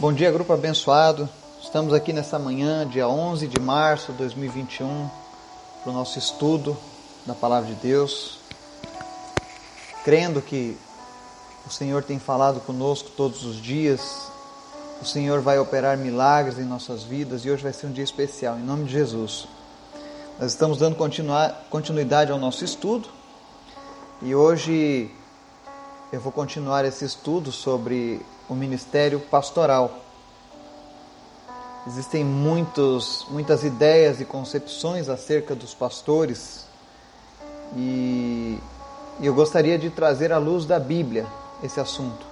Bom dia, grupo abençoado. Estamos aqui nessa manhã, dia 11 de março de 2021, para o nosso estudo da Palavra de Deus. Crendo que o Senhor tem falado conosco todos os dias, o Senhor vai operar milagres em nossas vidas e hoje vai ser um dia especial, em nome de Jesus. Nós estamos dando continuidade ao nosso estudo e hoje eu vou continuar esse estudo sobre o ministério pastoral. Existem muitos, muitas ideias e concepções acerca dos pastores e eu gostaria de trazer à luz da Bíblia esse assunto,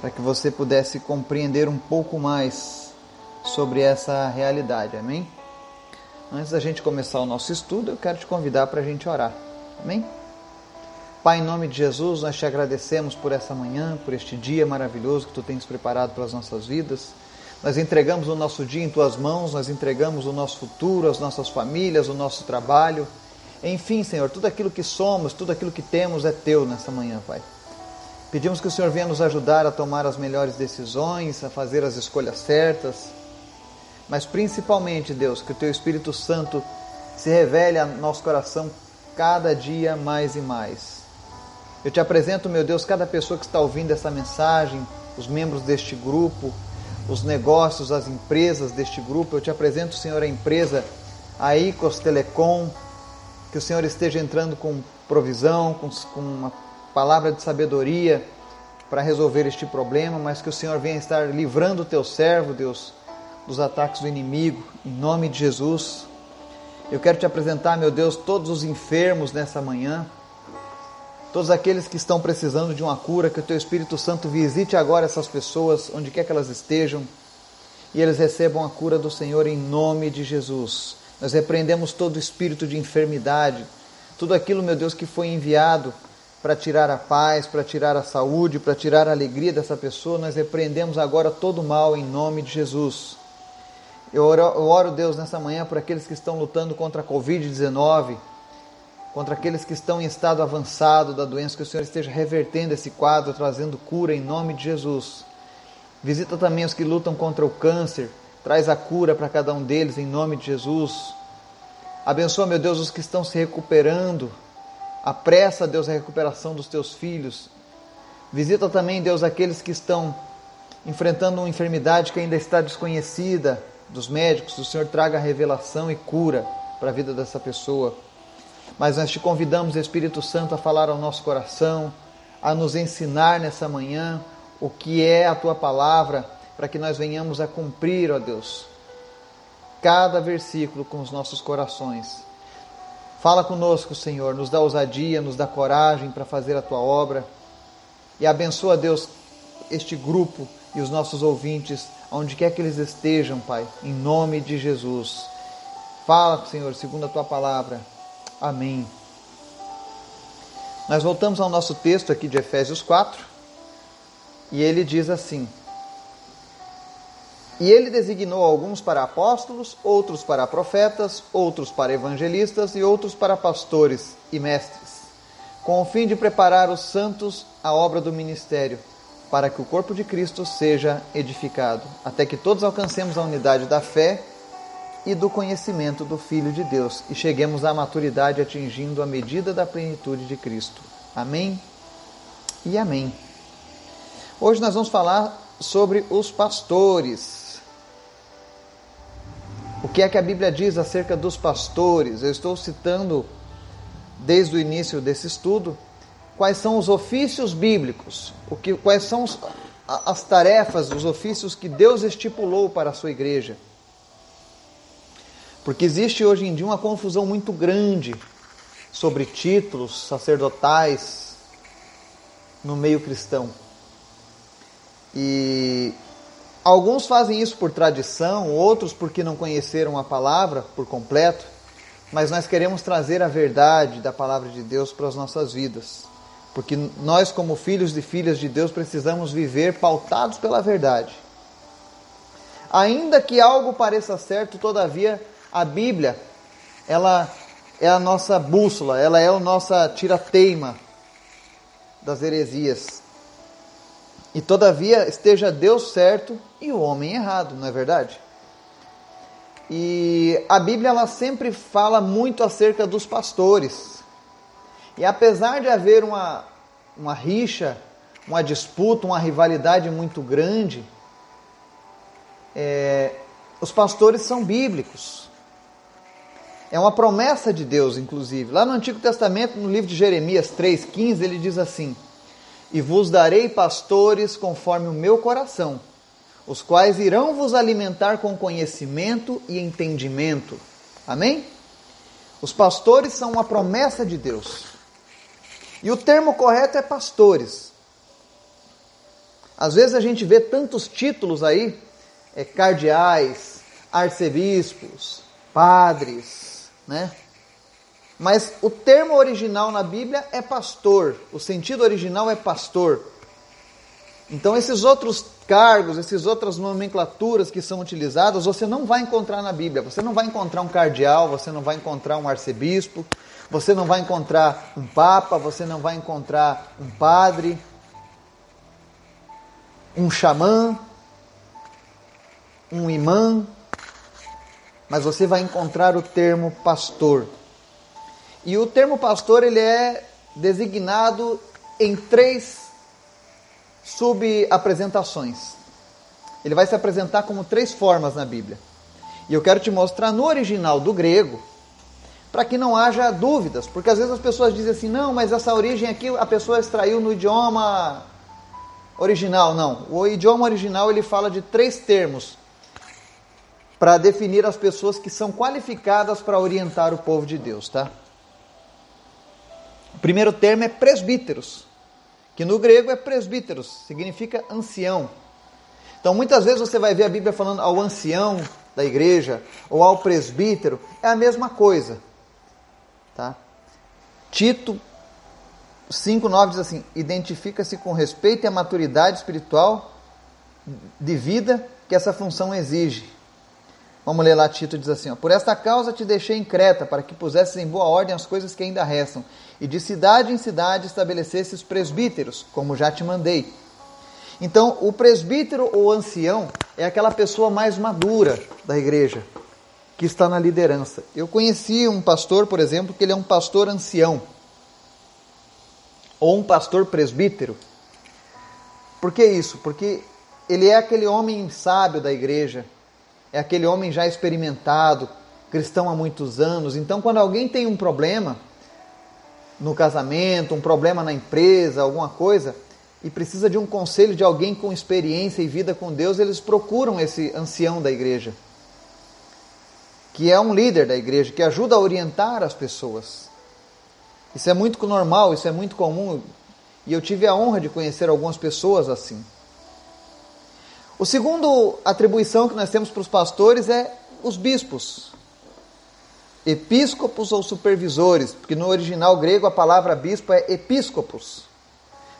para que você pudesse compreender um pouco mais sobre essa realidade, amém? Antes da gente começar o nosso estudo, eu quero te convidar para a gente orar, amém? Pai, em nome de Jesus, nós te agradecemos por essa manhã, por este dia maravilhoso que tu tens preparado para as nossas vidas. Nós entregamos o nosso dia em tuas mãos, nós entregamos o nosso futuro, as nossas famílias, o nosso trabalho. Enfim, Senhor, tudo aquilo que somos, tudo aquilo que temos é teu nessa manhã, Pai. Pedimos que o Senhor venha nos ajudar a tomar as melhores decisões, a fazer as escolhas certas, mas principalmente, Deus, que o teu Espírito Santo se revele ao nosso coração cada dia mais e mais eu te apresento, meu Deus, cada pessoa que está ouvindo essa mensagem, os membros deste grupo, os negócios, as empresas deste grupo. Eu te apresento, Senhor, a empresa, a Icos Telecom, que o Senhor esteja entrando com provisão, com, com uma palavra de sabedoria para resolver este problema, mas que o Senhor venha estar livrando o teu servo, Deus, dos ataques do inimigo, em nome de Jesus. Eu quero te apresentar, meu Deus, todos os enfermos nessa manhã todos aqueles que estão precisando de uma cura, que o Teu Espírito Santo visite agora essas pessoas, onde quer que elas estejam, e eles recebam a cura do Senhor em nome de Jesus. Nós repreendemos todo espírito de enfermidade, tudo aquilo, meu Deus, que foi enviado para tirar a paz, para tirar a saúde, para tirar a alegria dessa pessoa, nós repreendemos agora todo mal em nome de Jesus. Eu oro, eu oro, Deus, nessa manhã por aqueles que estão lutando contra a Covid-19, contra aqueles que estão em estado avançado da doença, que o Senhor esteja revertendo esse quadro, trazendo cura em nome de Jesus. Visita também os que lutam contra o câncer, traz a cura para cada um deles em nome de Jesus. Abençoa, meu Deus, os que estão se recuperando. Apressa, Deus, a recuperação dos teus filhos. Visita também, Deus, aqueles que estão enfrentando uma enfermidade que ainda está desconhecida dos médicos. O Senhor traga revelação e cura para a vida dessa pessoa mas nós te convidamos, Espírito Santo, a falar ao nosso coração, a nos ensinar nessa manhã o que é a tua palavra, para que nós venhamos a cumprir, ó Deus, cada versículo com os nossos corações. Fala conosco, Senhor, nos dá ousadia, nos dá coragem para fazer a tua obra e abençoa, Deus, este grupo e os nossos ouvintes, onde quer que eles estejam, Pai, em nome de Jesus. Fala, Senhor, segundo a tua palavra Amém. Nós voltamos ao nosso texto aqui de Efésios 4 e ele diz assim: E ele designou alguns para apóstolos, outros para profetas, outros para evangelistas e outros para pastores e mestres, com o fim de preparar os santos à obra do ministério, para que o corpo de Cristo seja edificado, até que todos alcancemos a unidade da fé e do conhecimento do Filho de Deus e cheguemos à maturidade atingindo a medida da plenitude de Cristo. Amém e amém. Hoje nós vamos falar sobre os pastores. O que é que a Bíblia diz acerca dos pastores? Eu estou citando desde o início desse estudo quais são os ofícios bíblicos, o que, quais são as tarefas, os ofícios que Deus estipulou para a sua igreja. Porque existe hoje em dia uma confusão muito grande sobre títulos sacerdotais no meio cristão. E alguns fazem isso por tradição, outros porque não conheceram a palavra por completo, mas nós queremos trazer a verdade da palavra de Deus para as nossas vidas. Porque nós, como filhos e filhas de Deus, precisamos viver pautados pela verdade. Ainda que algo pareça certo, todavia a Bíblia, ela é a nossa bússola, ela é a nossa tira-teima das heresias. E todavia esteja Deus certo e o homem errado, não é verdade? E a Bíblia ela sempre fala muito acerca dos pastores. E apesar de haver uma, uma rixa, uma disputa, uma rivalidade muito grande, é, os pastores são bíblicos. É uma promessa de Deus, inclusive. Lá no Antigo Testamento, no livro de Jeremias 3,15, ele diz assim: E vos darei pastores conforme o meu coração, os quais irão vos alimentar com conhecimento e entendimento. Amém? Os pastores são uma promessa de Deus. E o termo correto é pastores. Às vezes a gente vê tantos títulos aí, é, cardeais, arcebispos, padres, né? Mas o termo original na Bíblia é pastor, o sentido original é pastor. Então esses outros cargos, essas outras nomenclaturas que são utilizadas, você não vai encontrar na Bíblia. Você não vai encontrar um cardeal, você não vai encontrar um arcebispo, você não vai encontrar um papa, você não vai encontrar um padre, um xamã, um imã, mas você vai encontrar o termo pastor. E o termo pastor ele é designado em três subapresentações. Ele vai se apresentar como três formas na Bíblia. E eu quero te mostrar no original do grego, para que não haja dúvidas, porque às vezes as pessoas dizem assim: não, mas essa origem aqui a pessoa extraiu no idioma original. Não, o idioma original ele fala de três termos para definir as pessoas que são qualificadas para orientar o povo de Deus, tá? O primeiro termo é presbíteros, que no grego é presbíteros, significa ancião. Então muitas vezes você vai ver a Bíblia falando ao ancião da igreja ou ao presbítero, é a mesma coisa. Tá? Tito 5,9 diz assim: identifica-se com respeito e a maturidade espiritual de vida que essa função exige. Vamos ler lá, Tito diz assim: ó, Por esta causa te deixei em Creta, para que pusesses em boa ordem as coisas que ainda restam, e de cidade em cidade estabelecesses presbíteros, como já te mandei. Então, o presbítero ou ancião é aquela pessoa mais madura da igreja, que está na liderança. Eu conheci um pastor, por exemplo, que ele é um pastor ancião, ou um pastor presbítero. Por que isso? Porque ele é aquele homem sábio da igreja, é aquele homem já experimentado, cristão há muitos anos. Então, quando alguém tem um problema no casamento, um problema na empresa, alguma coisa, e precisa de um conselho de alguém com experiência e vida com Deus, eles procuram esse ancião da igreja que é um líder da igreja, que ajuda a orientar as pessoas. Isso é muito normal, isso é muito comum, e eu tive a honra de conhecer algumas pessoas assim. O segundo atribuição que nós temos para os pastores é os bispos. Episcopos ou supervisores, porque no original grego a palavra bispo é episcopos.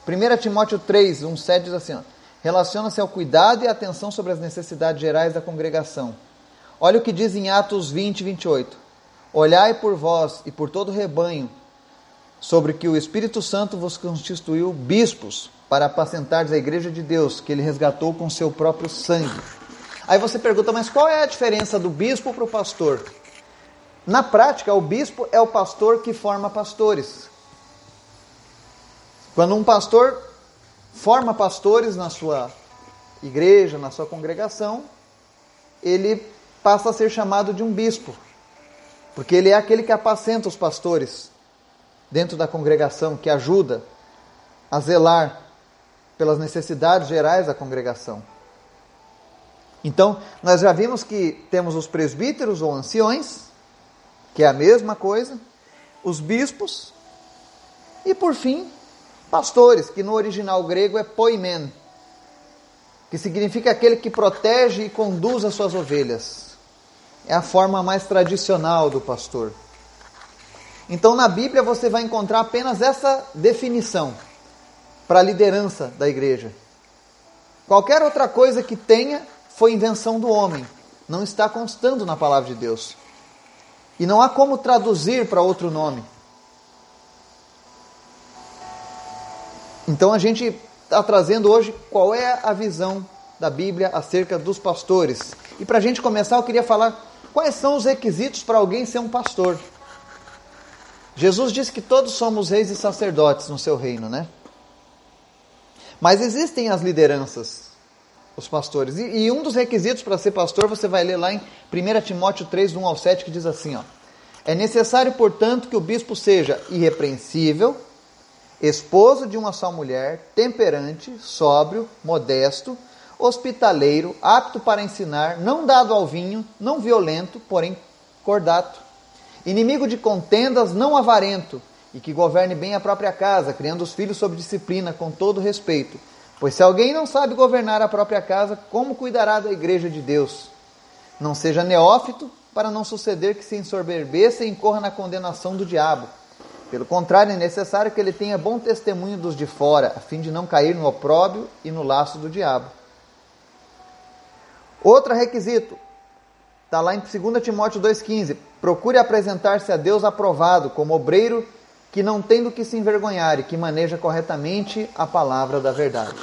1 Timóteo 3, 1, 7 diz assim: relaciona-se ao cuidado e atenção sobre as necessidades gerais da congregação Olha o que diz em Atos 20, 28. Olhai por vós e por todo o rebanho, sobre que o Espírito Santo vos constituiu bispos para apacentar a igreja de Deus, que ele resgatou com seu próprio sangue. Aí você pergunta, mas qual é a diferença do bispo para o pastor? Na prática, o bispo é o pastor que forma pastores. Quando um pastor forma pastores na sua igreja, na sua congregação, ele passa a ser chamado de um bispo, porque ele é aquele que apacenta os pastores dentro da congregação, que ajuda a zelar pelas necessidades gerais da congregação. Então, nós já vimos que temos os presbíteros ou anciões, que é a mesma coisa, os bispos e, por fim, pastores, que no original grego é poimen, que significa aquele que protege e conduz as suas ovelhas é a forma mais tradicional do pastor. Então na Bíblia você vai encontrar apenas essa definição para a liderança da igreja. Qualquer outra coisa que tenha foi invenção do homem, não está constando na palavra de Deus. E não há como traduzir para outro nome. Então a gente está trazendo hoje qual é a visão da Bíblia acerca dos pastores. E para a gente começar, eu queria falar quais são os requisitos para alguém ser um pastor. Jesus disse que todos somos reis e sacerdotes no seu reino, né? Mas existem as lideranças, os pastores. E, e um dos requisitos para ser pastor, você vai ler lá em 1 Timóteo 3, 1 ao 7, que diz assim: ó, É necessário, portanto, que o bispo seja irrepreensível, esposo de uma só mulher, temperante, sóbrio, modesto, hospitaleiro, apto para ensinar, não dado ao vinho, não violento, porém cordato, inimigo de contendas, não avarento, e que governe bem a própria casa, criando os filhos sob disciplina, com todo respeito. Pois se alguém não sabe governar a própria casa, como cuidará da igreja de Deus? Não seja neófito, para não suceder que se ensoberbeça e incorra na condenação do diabo. Pelo contrário, é necessário que ele tenha bom testemunho dos de fora, a fim de não cair no opróbrio e no laço do diabo. Outro requisito, está lá em 2 Timóteo 2,15: procure apresentar-se a Deus aprovado, como obreiro que não tem do que se envergonhar e que maneja corretamente a palavra da verdade.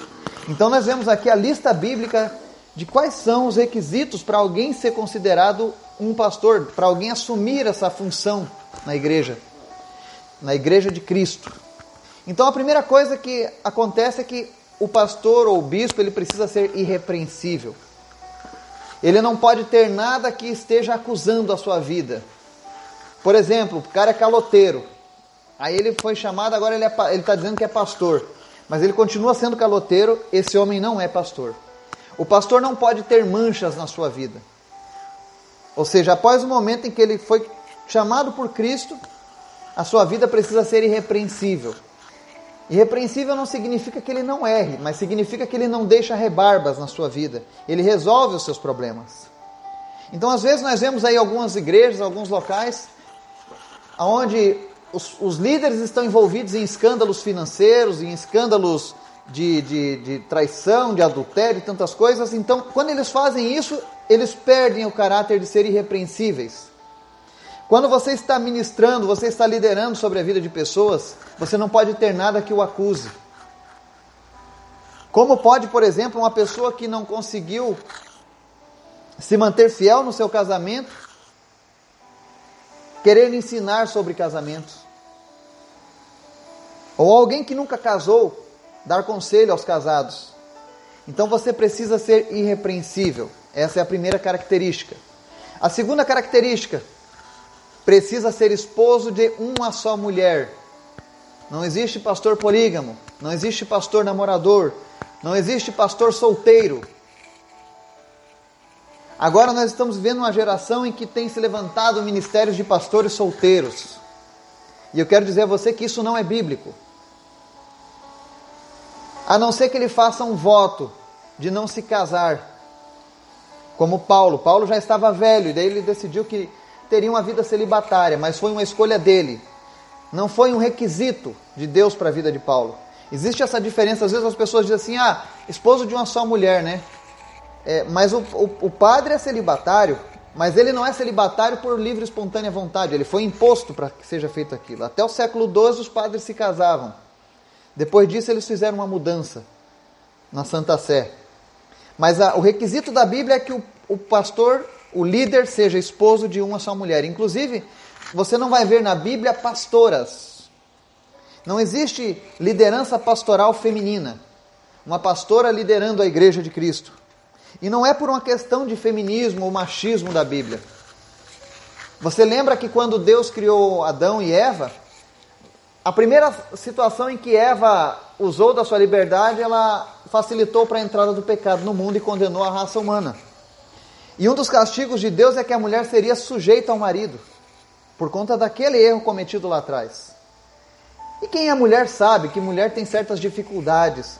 Então, nós vemos aqui a lista bíblica de quais são os requisitos para alguém ser considerado um pastor, para alguém assumir essa função na igreja, na igreja de Cristo. Então, a primeira coisa que acontece é que o pastor ou o bispo ele precisa ser irrepreensível. Ele não pode ter nada que esteja acusando a sua vida. Por exemplo, o cara é caloteiro. Aí ele foi chamado, agora ele é, está dizendo que é pastor. Mas ele continua sendo caloteiro, esse homem não é pastor. O pastor não pode ter manchas na sua vida. Ou seja, após o momento em que ele foi chamado por Cristo, a sua vida precisa ser irrepreensível. Irrepreensível não significa que ele não erre, mas significa que ele não deixa rebarbas na sua vida. Ele resolve os seus problemas. Então, às vezes, nós vemos aí algumas igrejas, alguns locais, onde os, os líderes estão envolvidos em escândalos financeiros, em escândalos de, de, de traição, de adultério e tantas coisas. Então, quando eles fazem isso, eles perdem o caráter de ser irrepreensíveis. Quando você está ministrando, você está liderando sobre a vida de pessoas, você não pode ter nada que o acuse. Como pode, por exemplo, uma pessoa que não conseguiu se manter fiel no seu casamento, querer ensinar sobre casamentos? Ou alguém que nunca casou, dar conselho aos casados. Então você precisa ser irrepreensível. Essa é a primeira característica. A segunda característica, precisa ser esposo de uma só mulher. Não existe pastor polígamo, não existe pastor namorador, não existe pastor solteiro. Agora nós estamos vivendo uma geração em que tem se levantado ministérios de pastores solteiros. E eu quero dizer a você que isso não é bíblico. A não ser que ele faça um voto de não se casar. Como Paulo. Paulo já estava velho e daí ele decidiu que teria uma vida celibatária, mas foi uma escolha dele. Não foi um requisito de Deus para a vida de Paulo. Existe essa diferença, às vezes as pessoas dizem assim, ah, esposo de uma só mulher, né? É, mas o, o, o padre é celibatário, mas ele não é celibatário por livre e espontânea vontade, ele foi imposto para que seja feito aquilo. Até o século XII os padres se casavam. Depois disso eles fizeram uma mudança na Santa Sé. Mas a, o requisito da Bíblia é que o, o pastor o líder seja esposo de uma só mulher. Inclusive, você não vai ver na Bíblia pastoras. Não existe liderança pastoral feminina. Uma pastora liderando a igreja de Cristo. E não é por uma questão de feminismo ou machismo da Bíblia. Você lembra que quando Deus criou Adão e Eva, a primeira situação em que Eva usou da sua liberdade, ela facilitou para a entrada do pecado no mundo e condenou a raça humana. E um dos castigos de Deus é que a mulher seria sujeita ao marido, por conta daquele erro cometido lá atrás. E quem é mulher sabe que mulher tem certas dificuldades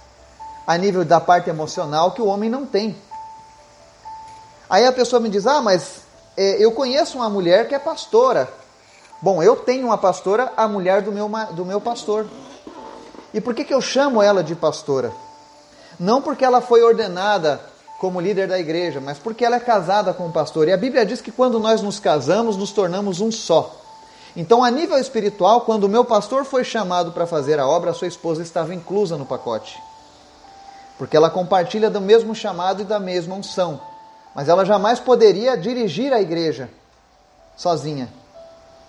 a nível da parte emocional que o homem não tem. Aí a pessoa me diz: Ah, mas é, eu conheço uma mulher que é pastora. Bom, eu tenho uma pastora, a mulher do meu, do meu pastor. E por que, que eu chamo ela de pastora? Não porque ela foi ordenada como líder da igreja, mas porque ela é casada com o pastor. E a Bíblia diz que quando nós nos casamos, nos tornamos um só. Então, a nível espiritual, quando o meu pastor foi chamado para fazer a obra, a sua esposa estava inclusa no pacote. porque ela compartilha do mesmo chamado e da mesma unção. Mas ela jamais poderia dirigir a igreja sozinha.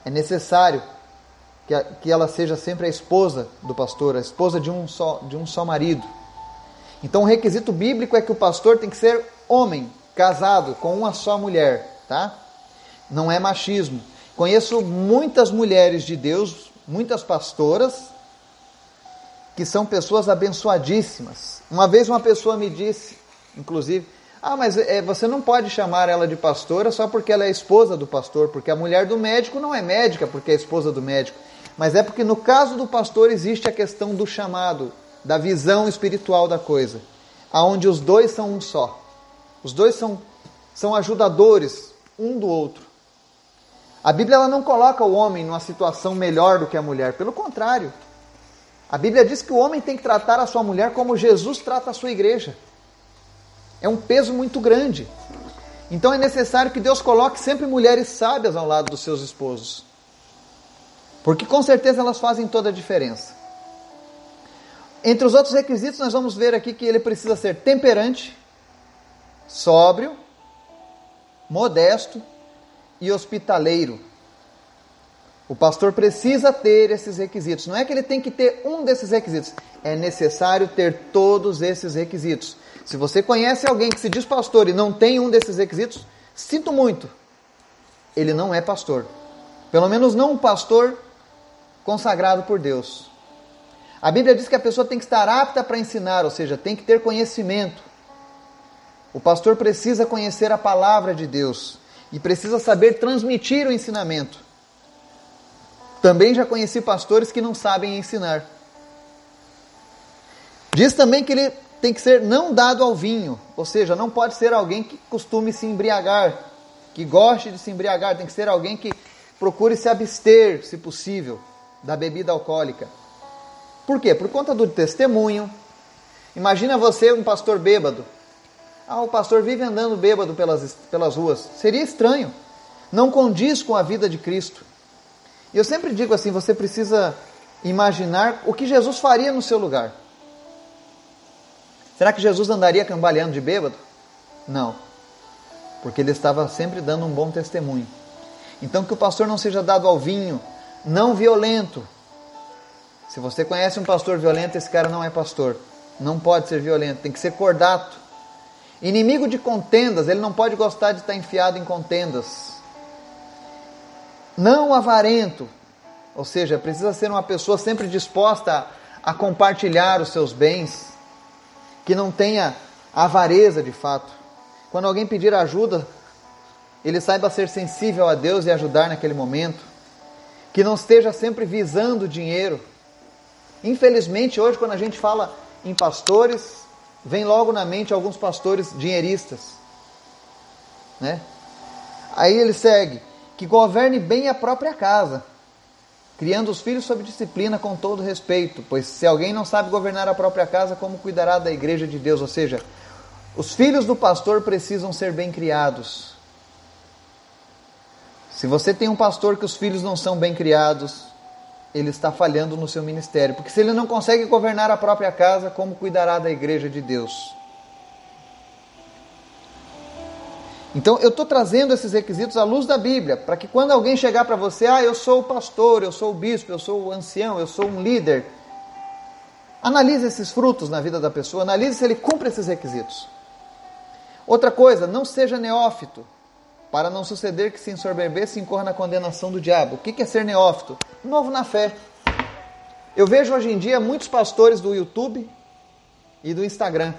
É necessário que, ela seja sempre a esposa do pastor, a esposa de um, só, de um só marido. Então o requisito bíblico é que o pastor tem que ser homem, casado com uma só mulher, tá? Não é machismo. Conheço muitas mulheres de Deus, muitas pastoras, que são pessoas abençoadíssimas. Uma vez uma pessoa me disse, inclusive, ah, mas é, você não pode chamar ela de pastora só porque ela é esposa do pastor, porque a mulher do médico não é médica porque é esposa do médico. Mas é porque no caso do pastor existe a questão do chamado, da visão espiritual da coisa, aonde os dois são um só. Os dois são, são ajudadores um do outro. A Bíblia ela não coloca o homem numa situação melhor do que a mulher, pelo contrário. A Bíblia diz que o homem tem que tratar a sua mulher como Jesus trata a sua igreja. É um peso muito grande. Então é necessário que Deus coloque sempre mulheres sábias ao lado dos seus esposos. Porque com certeza elas fazem toda a diferença. Entre os outros requisitos, nós vamos ver aqui que ele precisa ser temperante, sóbrio, modesto e hospitaleiro. O pastor precisa ter esses requisitos. Não é que ele tem que ter um desses requisitos, é necessário ter todos esses requisitos. Se você conhece alguém que se diz pastor e não tem um desses requisitos, sinto muito. Ele não é pastor. Pelo menos não um pastor consagrado por Deus. A Bíblia diz que a pessoa tem que estar apta para ensinar, ou seja, tem que ter conhecimento. O pastor precisa conhecer a palavra de Deus e precisa saber transmitir o ensinamento. Também já conheci pastores que não sabem ensinar. Diz também que ele tem que ser não dado ao vinho, ou seja, não pode ser alguém que costume se embriagar, que goste de se embriagar, tem que ser alguém que procure se abster, se possível, da bebida alcoólica. Por quê? Por conta do testemunho. Imagina você, um pastor bêbado. Ah, o pastor vive andando bêbado pelas, pelas ruas. Seria estranho. Não condiz com a vida de Cristo. E eu sempre digo assim: você precisa imaginar o que Jesus faria no seu lugar. Será que Jesus andaria cambaleando de bêbado? Não, porque ele estava sempre dando um bom testemunho. Então, que o pastor não seja dado ao vinho, não violento. Se você conhece um pastor violento, esse cara não é pastor. Não pode ser violento, tem que ser cordato. Inimigo de contendas, ele não pode gostar de estar enfiado em contendas. Não avarento, ou seja, precisa ser uma pessoa sempre disposta a, compartilhar os seus bens que não tenha avareza de fato. Quando alguém pedir ajuda, ele saiba ser sensível a Deus e ajudar naquele momento. Que não esteja sempre visando dinheiro. Infelizmente, hoje, quando a gente fala em pastores, vem logo na mente alguns pastores dinheiristas. Né? Aí ele segue: que governe bem a própria casa criando os filhos sob disciplina com todo respeito, pois se alguém não sabe governar a própria casa, como cuidará da igreja de Deus? Ou seja, os filhos do pastor precisam ser bem criados. Se você tem um pastor que os filhos não são bem criados, ele está falhando no seu ministério, porque se ele não consegue governar a própria casa, como cuidará da igreja de Deus? Então eu estou trazendo esses requisitos à luz da Bíblia, para que quando alguém chegar para você, ah, eu sou o pastor, eu sou o bispo, eu sou o ancião, eu sou um líder, analise esses frutos na vida da pessoa, analise se ele cumpre esses requisitos. Outra coisa, não seja neófito, para não suceder que se ensoberbeça se incorra na condenação do diabo. O que é ser neófito? Novo na fé. Eu vejo hoje em dia muitos pastores do YouTube e do Instagram,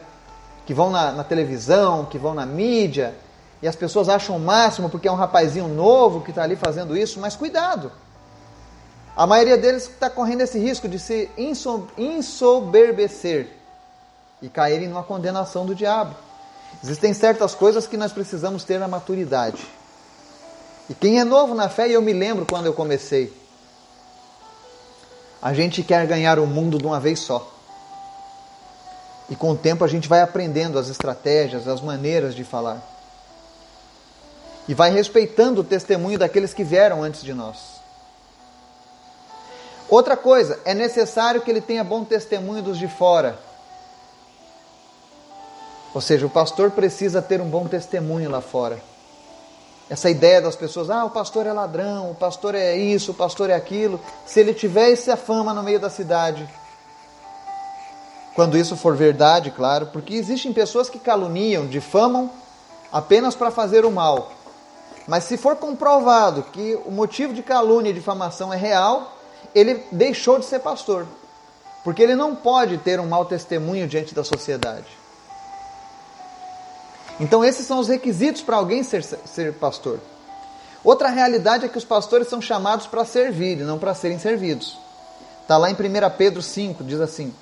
que vão na, na televisão, que vão na mídia, e as pessoas acham o máximo porque é um rapazinho novo que está ali fazendo isso, mas cuidado. A maioria deles está correndo esse risco de se insoberbecer e caírem numa condenação do diabo. Existem certas coisas que nós precisamos ter na maturidade. E quem é novo na fé, e eu me lembro quando eu comecei, a gente quer ganhar o mundo de uma vez só. E com o tempo a gente vai aprendendo as estratégias, as maneiras de falar e vai respeitando o testemunho daqueles que vieram antes de nós. Outra coisa, é necessário que ele tenha bom testemunho dos de fora. Ou seja, o pastor precisa ter um bom testemunho lá fora. Essa ideia das pessoas, ah, o pastor é ladrão, o pastor é isso, o pastor é aquilo. Se ele tiver essa fama no meio da cidade, quando isso for verdade, claro, porque existem pessoas que caluniam, difamam apenas para fazer o mal. Mas se for comprovado que o motivo de calúnia e difamação é real, ele deixou de ser pastor. Porque ele não pode ter um mau testemunho diante da sociedade. Então, esses são os requisitos para alguém ser, ser pastor. Outra realidade é que os pastores são chamados para servir e não para serem servidos. Está lá em 1 Pedro 5, diz assim: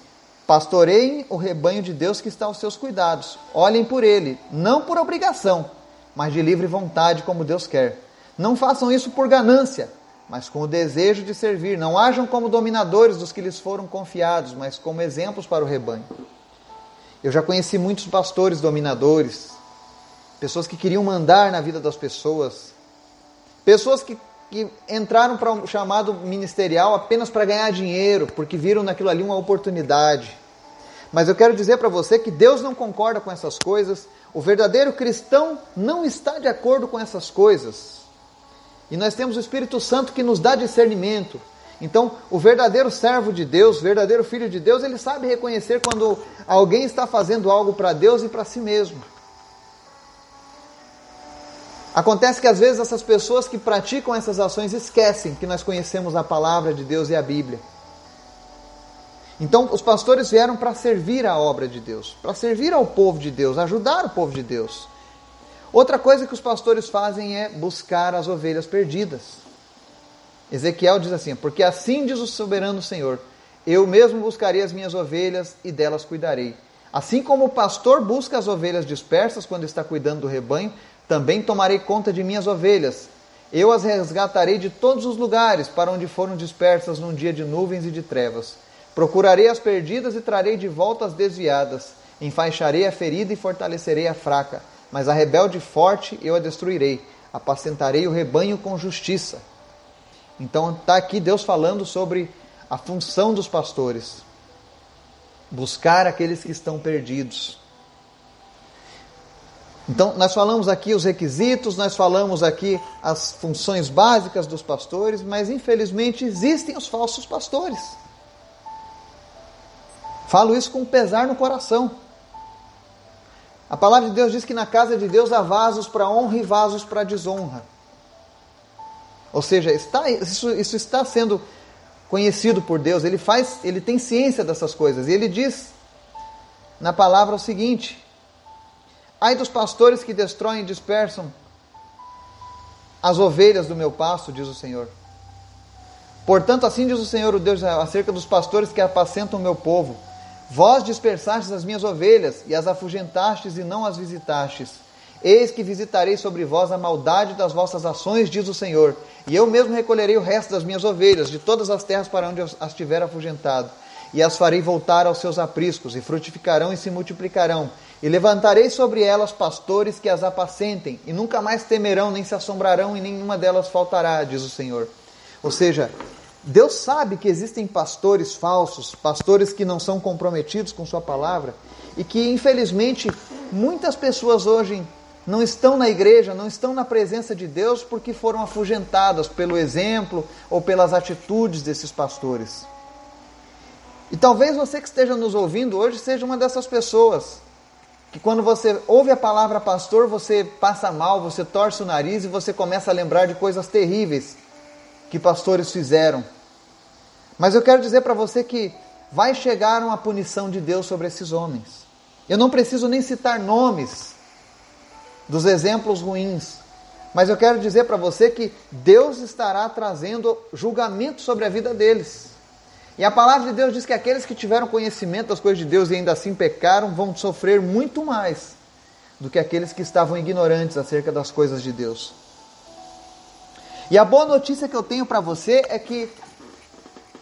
Pastoreiem o rebanho de Deus que está aos seus cuidados. Olhem por ele, não por obrigação, mas de livre vontade, como Deus quer. Não façam isso por ganância, mas com o desejo de servir. Não hajam como dominadores dos que lhes foram confiados, mas como exemplos para o rebanho. Eu já conheci muitos pastores dominadores, pessoas que queriam mandar na vida das pessoas, pessoas que, que entraram para um chamado ministerial apenas para ganhar dinheiro, porque viram naquilo ali uma oportunidade. Mas eu quero dizer para você que Deus não concorda com essas coisas, o verdadeiro cristão não está de acordo com essas coisas. E nós temos o Espírito Santo que nos dá discernimento. Então, o verdadeiro servo de Deus, o verdadeiro filho de Deus, ele sabe reconhecer quando alguém está fazendo algo para Deus e para si mesmo. Acontece que às vezes essas pessoas que praticam essas ações esquecem que nós conhecemos a palavra de Deus e a Bíblia. Então, os pastores vieram para servir a obra de Deus, para servir ao povo de Deus, ajudar o povo de Deus. Outra coisa que os pastores fazem é buscar as ovelhas perdidas. Ezequiel diz assim: Porque assim diz o soberano Senhor: Eu mesmo buscarei as minhas ovelhas e delas cuidarei. Assim como o pastor busca as ovelhas dispersas quando está cuidando do rebanho, também tomarei conta de minhas ovelhas. Eu as resgatarei de todos os lugares para onde foram dispersas num dia de nuvens e de trevas. Procurarei as perdidas e trarei de volta as desviadas. Enfaixarei a ferida e fortalecerei a fraca. Mas a rebelde forte eu a destruirei. Apacentarei o rebanho com justiça. Então está aqui Deus falando sobre a função dos pastores: buscar aqueles que estão perdidos. Então, nós falamos aqui os requisitos, nós falamos aqui as funções básicas dos pastores, mas infelizmente existem os falsos pastores. Falo isso com pesar no coração. A palavra de Deus diz que na casa de Deus há vasos para honra e vasos para desonra. Ou seja, está, isso, isso está sendo conhecido por Deus, ele faz, ele tem ciência dessas coisas. E ele diz na palavra o seguinte: Ai dos pastores que destroem e dispersam as ovelhas do meu pasto, diz o Senhor. Portanto, assim diz o Senhor, o Deus, acerca dos pastores que apacentam o meu povo. Vós dispersastes as minhas ovelhas e as afugentastes e não as visitastes. Eis que visitarei sobre vós a maldade das vossas ações, diz o Senhor, e eu mesmo recolherei o resto das minhas ovelhas de todas as terras para onde as tiver afugentado, e as farei voltar aos seus apriscos, e frutificarão e se multiplicarão, e levantarei sobre elas pastores que as apacentem, e nunca mais temerão, nem se assombrarão, e nenhuma delas faltará, diz o Senhor. Ou seja, Deus sabe que existem pastores falsos, pastores que não são comprometidos com Sua palavra, e que, infelizmente, muitas pessoas hoje não estão na igreja, não estão na presença de Deus porque foram afugentadas pelo exemplo ou pelas atitudes desses pastores. E talvez você que esteja nos ouvindo hoje seja uma dessas pessoas que quando você ouve a palavra pastor, você passa mal, você torce o nariz e você começa a lembrar de coisas terríveis que pastores fizeram. Mas eu quero dizer para você que vai chegar uma punição de Deus sobre esses homens. Eu não preciso nem citar nomes dos exemplos ruins, mas eu quero dizer para você que Deus estará trazendo julgamento sobre a vida deles. E a palavra de Deus diz que aqueles que tiveram conhecimento das coisas de Deus e ainda assim pecaram vão sofrer muito mais do que aqueles que estavam ignorantes acerca das coisas de Deus. E a boa notícia que eu tenho para você é que,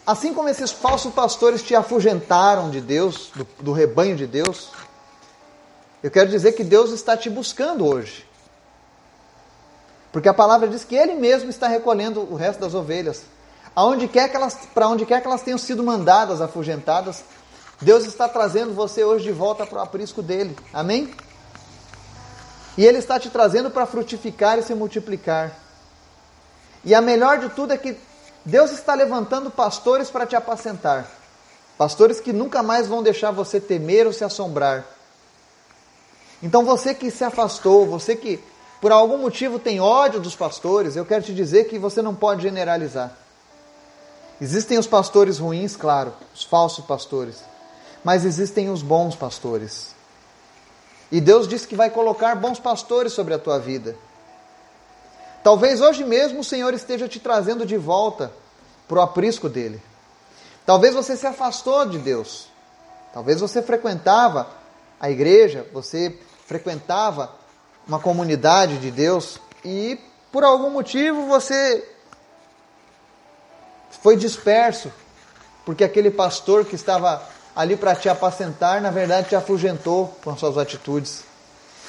assim como esses falsos pastores te afugentaram de Deus, do, do rebanho de Deus, eu quero dizer que Deus está te buscando hoje. Porque a palavra diz que Ele mesmo está recolhendo o resto das ovelhas aonde quer que elas, para onde quer que elas tenham sido mandadas, afugentadas, Deus está trazendo você hoje de volta para o aprisco dele. Amém? E ele está te trazendo para frutificar e se multiplicar. E a melhor de tudo é que Deus está levantando pastores para te apacentar. Pastores que nunca mais vão deixar você temer ou se assombrar. Então você que se afastou, você que por algum motivo tem ódio dos pastores, eu quero te dizer que você não pode generalizar. Existem os pastores ruins, claro, os falsos pastores, mas existem os bons pastores. E Deus disse que vai colocar bons pastores sobre a tua vida. Talvez hoje mesmo o Senhor esteja te trazendo de volta para o aprisco dele. Talvez você se afastou de Deus. Talvez você frequentava a igreja, você frequentava uma comunidade de Deus e por algum motivo você foi disperso, porque aquele pastor que estava ali para te apacentar, na verdade te afugentou com suas atitudes.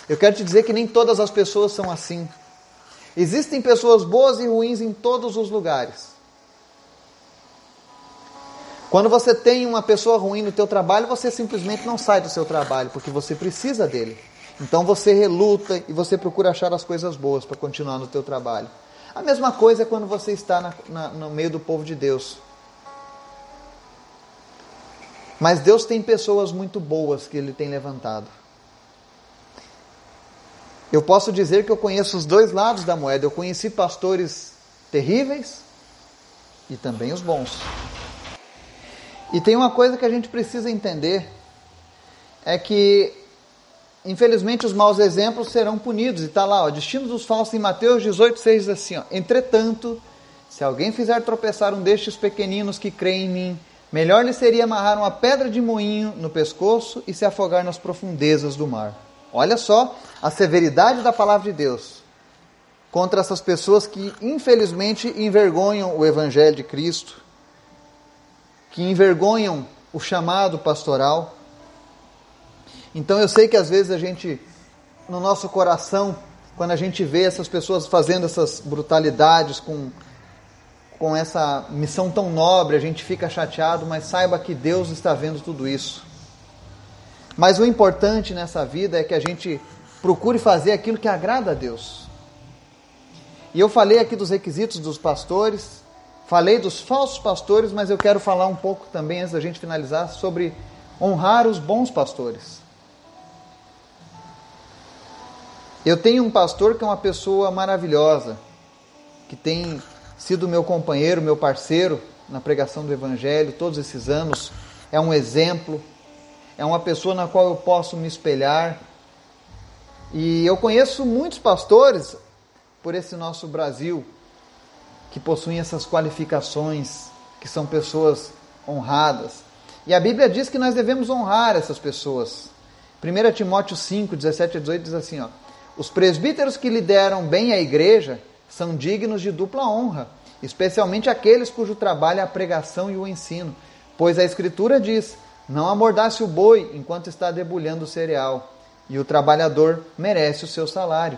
Eu quero te dizer que nem todas as pessoas são assim. Existem pessoas boas e ruins em todos os lugares. Quando você tem uma pessoa ruim no teu trabalho, você simplesmente não sai do seu trabalho, porque você precisa dele. Então você reluta e você procura achar as coisas boas para continuar no teu trabalho. A mesma coisa é quando você está na, na, no meio do povo de Deus. Mas Deus tem pessoas muito boas que Ele tem levantado. Eu posso dizer que eu conheço os dois lados da moeda. Eu conheci pastores terríveis e também os bons. E tem uma coisa que a gente precisa entender: é que infelizmente os maus exemplos serão punidos. E está lá, o destino dos falsos em Mateus 18, 6 diz assim: ó, Entretanto, se alguém fizer tropeçar um destes pequeninos que creem em mim, melhor lhe seria amarrar uma pedra de moinho no pescoço e se afogar nas profundezas do mar. Olha só a severidade da palavra de Deus contra essas pessoas que infelizmente envergonham o evangelho de Cristo, que envergonham o chamado pastoral então eu sei que às vezes a gente, no nosso coração, quando a gente vê essas pessoas fazendo essas brutalidades com, com essa missão tão nobre, a gente fica chateado, mas saiba que Deus está vendo tudo isso. Mas o importante nessa vida é que a gente procure fazer aquilo que agrada a Deus. E eu falei aqui dos requisitos dos pastores, falei dos falsos pastores, mas eu quero falar um pouco também, antes da gente finalizar, sobre honrar os bons pastores. Eu tenho um pastor que é uma pessoa maravilhosa, que tem sido meu companheiro, meu parceiro na pregação do Evangelho todos esses anos. É um exemplo, é uma pessoa na qual eu posso me espelhar. E eu conheço muitos pastores por esse nosso Brasil que possuem essas qualificações, que são pessoas honradas. E a Bíblia diz que nós devemos honrar essas pessoas. 1 Timóteo 5, 17 a 18 diz assim: ó, os presbíteros que lideram bem a igreja são dignos de dupla honra, especialmente aqueles cujo trabalho é a pregação e o ensino, pois a Escritura diz: Não amordace o boi enquanto está debulhando o cereal, e o trabalhador merece o seu salário.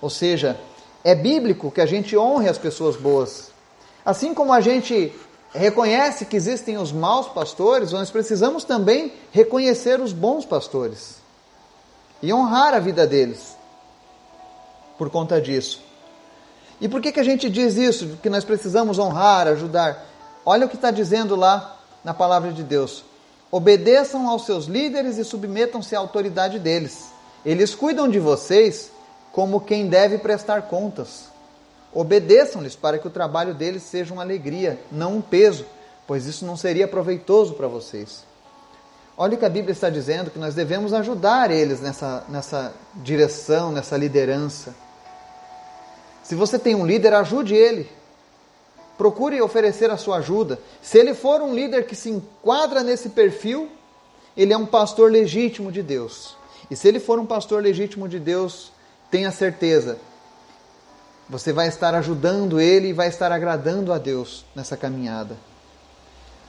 Ou seja, é bíblico que a gente honre as pessoas boas. Assim como a gente reconhece que existem os maus pastores, nós precisamos também reconhecer os bons pastores e honrar a vida deles por conta disso. E por que, que a gente diz isso? Que nós precisamos honrar, ajudar. Olha o que está dizendo lá na palavra de Deus. Obedeçam aos seus líderes e submetam-se à autoridade deles. Eles cuidam de vocês como quem deve prestar contas. Obedeçam-lhes para que o trabalho deles seja uma alegria, não um peso, pois isso não seria proveitoso para vocês. Olha o que a Bíblia está dizendo, que nós devemos ajudar eles nessa, nessa direção, nessa liderança. Se você tem um líder, ajude ele. Procure oferecer a sua ajuda. Se ele for um líder que se enquadra nesse perfil, ele é um pastor legítimo de Deus. E se ele for um pastor legítimo de Deus, tenha certeza, você vai estar ajudando ele e vai estar agradando a Deus nessa caminhada.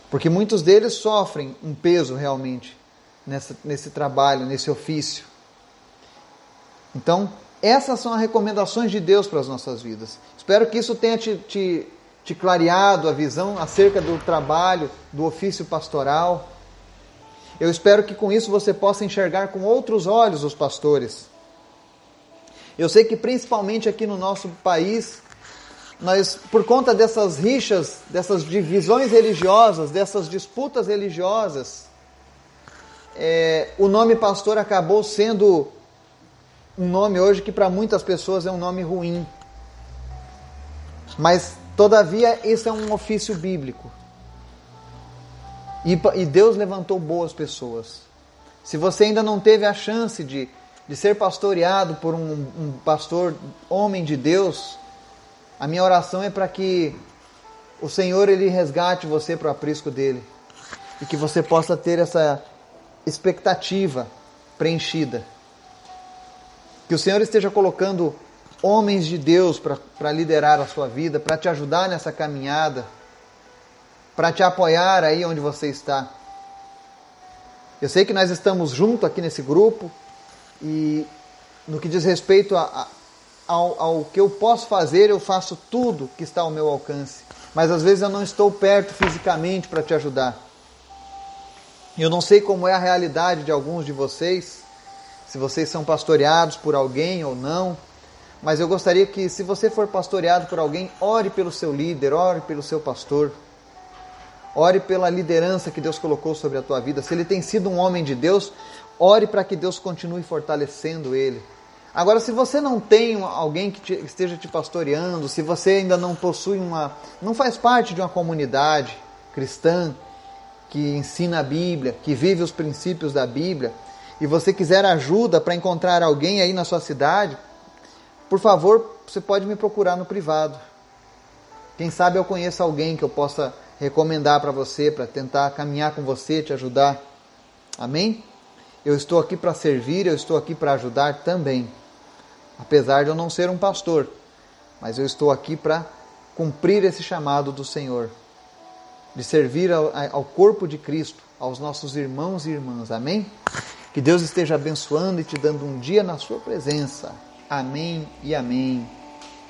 Porque muitos deles sofrem um peso realmente nessa, nesse trabalho, nesse ofício. Então, essas são as recomendações de Deus para as nossas vidas. Espero que isso tenha te, te, te clareado a visão acerca do trabalho, do ofício pastoral. Eu espero que com isso você possa enxergar com outros olhos os pastores. Eu sei que principalmente aqui no nosso país, nós, por conta dessas rixas, dessas divisões religiosas, dessas disputas religiosas, é, o nome pastor acabou sendo um nome hoje que para muitas pessoas é um nome ruim. Mas, todavia, esse é um ofício bíblico. E, e Deus levantou boas pessoas. Se você ainda não teve a chance de, de ser pastoreado por um, um pastor, homem de Deus, a minha oração é para que o Senhor ele resgate você para o aprisco dele e que você possa ter essa expectativa preenchida. Que o Senhor esteja colocando homens de Deus para liderar a sua vida, para te ajudar nessa caminhada, para te apoiar aí onde você está. Eu sei que nós estamos juntos aqui nesse grupo e no que diz respeito a, a, ao, ao que eu posso fazer, eu faço tudo que está ao meu alcance. Mas às vezes eu não estou perto fisicamente para te ajudar. Eu não sei como é a realidade de alguns de vocês, se vocês são pastoreados por alguém ou não, mas eu gostaria que, se você for pastoreado por alguém, ore pelo seu líder, ore pelo seu pastor, ore pela liderança que Deus colocou sobre a tua vida. Se ele tem sido um homem de Deus, ore para que Deus continue fortalecendo ele. Agora, se você não tem alguém que te, esteja te pastoreando, se você ainda não possui uma, não faz parte de uma comunidade cristã, que ensina a Bíblia, que vive os princípios da Bíblia, e você quiser ajuda para encontrar alguém aí na sua cidade, por favor, você pode me procurar no privado. Quem sabe eu conheço alguém que eu possa recomendar para você, para tentar caminhar com você, te ajudar. Amém? Eu estou aqui para servir, eu estou aqui para ajudar também. Apesar de eu não ser um pastor, mas eu estou aqui para cumprir esse chamado do Senhor de servir ao, ao corpo de Cristo, aos nossos irmãos e irmãs. Amém? Que Deus esteja abençoando e te dando um dia na sua presença. Amém e amém.